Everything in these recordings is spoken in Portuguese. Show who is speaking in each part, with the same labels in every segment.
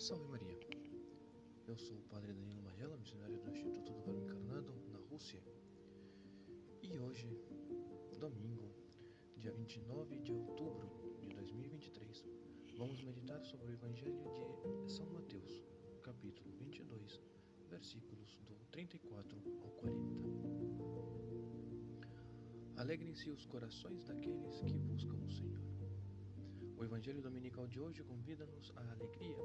Speaker 1: Salve Maria! Eu sou o Padre Danilo Magela, missionário do Instituto do Verbo Encarnado, na Rússia. E hoje, domingo, dia 29 de outubro de 2023, vamos meditar sobre o Evangelho de São Mateus, capítulo 22, versículos do 34 ao 40. Alegrem-se os corações daqueles que buscam o Senhor. O Evangelho Dominical de hoje convida-nos à alegria,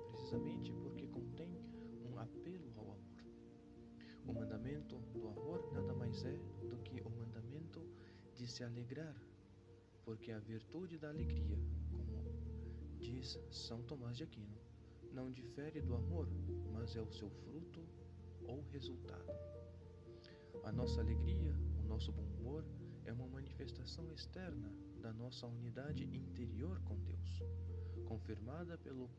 Speaker 1: mandamento do amor nada mais é do que o mandamento de se alegrar, porque a virtude da alegria, como diz São Tomás de Aquino, não difere do amor, mas é o seu fruto ou resultado. A nossa alegria, o nosso bom humor, é uma manifestação externa da nossa unidade interior com Deus, confirmada pelo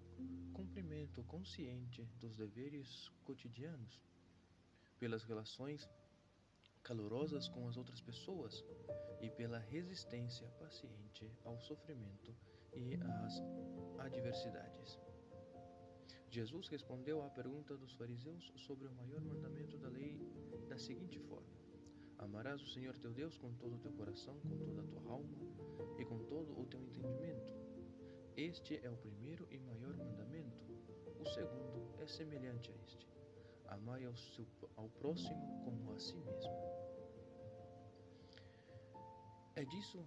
Speaker 1: cumprimento consciente dos deveres cotidianos, pelas relações calorosas com as outras pessoas e pela resistência paciente ao sofrimento e às adversidades. Jesus respondeu à pergunta dos fariseus sobre o maior mandamento da lei da seguinte forma: Amarás o Senhor teu Deus com todo o teu coração, com toda a tua alma e com todo o teu entendimento. Este é o primeiro e maior mandamento. O segundo é semelhante a este: Amai ao, seu, ao próximo como a si mesmo. É disso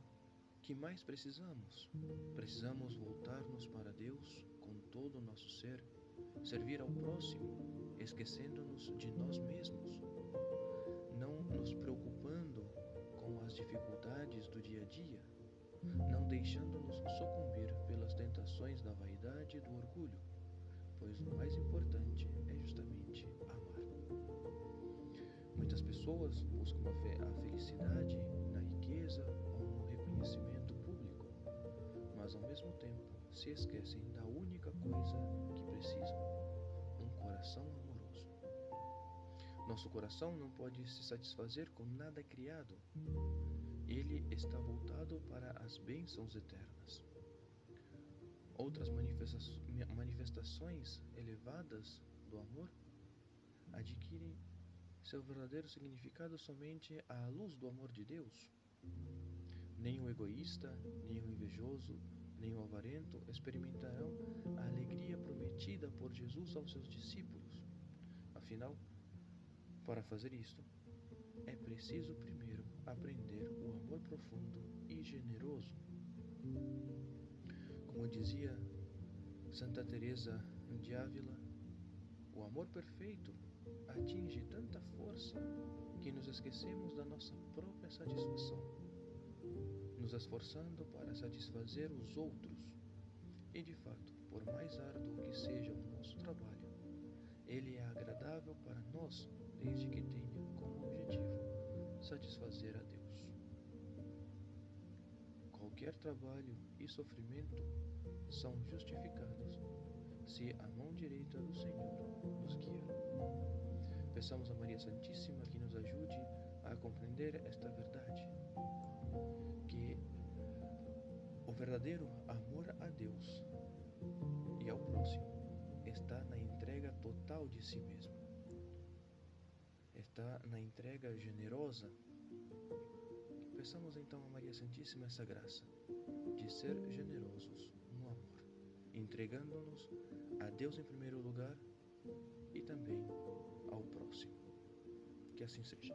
Speaker 1: que mais precisamos. Precisamos voltar-nos para Deus com todo o nosso ser, servir ao próximo, esquecendo-nos de nós mesmos não nos preocupando com as dificuldades do dia a dia, não deixando-nos sucumbir pois o mais importante é justamente amar. Muitas pessoas buscam a felicidade na riqueza ou no reconhecimento público, mas ao mesmo tempo se esquecem da única coisa que precisam: um coração amoroso. Nosso coração não pode se satisfazer com nada criado. Ele está voltado para as bênçãos eternas. Outras manifestações elevadas do amor adquirem seu verdadeiro significado somente à luz do amor de Deus. Nem o egoísta, nem o invejoso, nem o avarento experimentarão a alegria prometida por Jesus aos seus discípulos. Afinal, para fazer isto, é preciso primeiro aprender o amor profundo e generoso. Como dizia Santa Teresa de Ávila, o amor perfeito atinge tanta força que nos esquecemos da nossa própria satisfação, nos esforçando para satisfazer os outros. E de fato, por mais árduo que seja o nosso trabalho, ele é agradável para nós desde que tenha como objetivo satisfazer a Deus. Qualquer trabalho e sofrimento são justificados se a mão direita do Senhor nos guia. Peçamos a Maria Santíssima que nos ajude a compreender esta verdade, que o verdadeiro amor a Deus e ao próximo está na entrega total de si mesmo está na entrega generosa. Peçamos então a Maria Santíssima essa graça de ser generosos no amor, entregando-nos a Deus em primeiro lugar e também ao próximo. Que assim seja.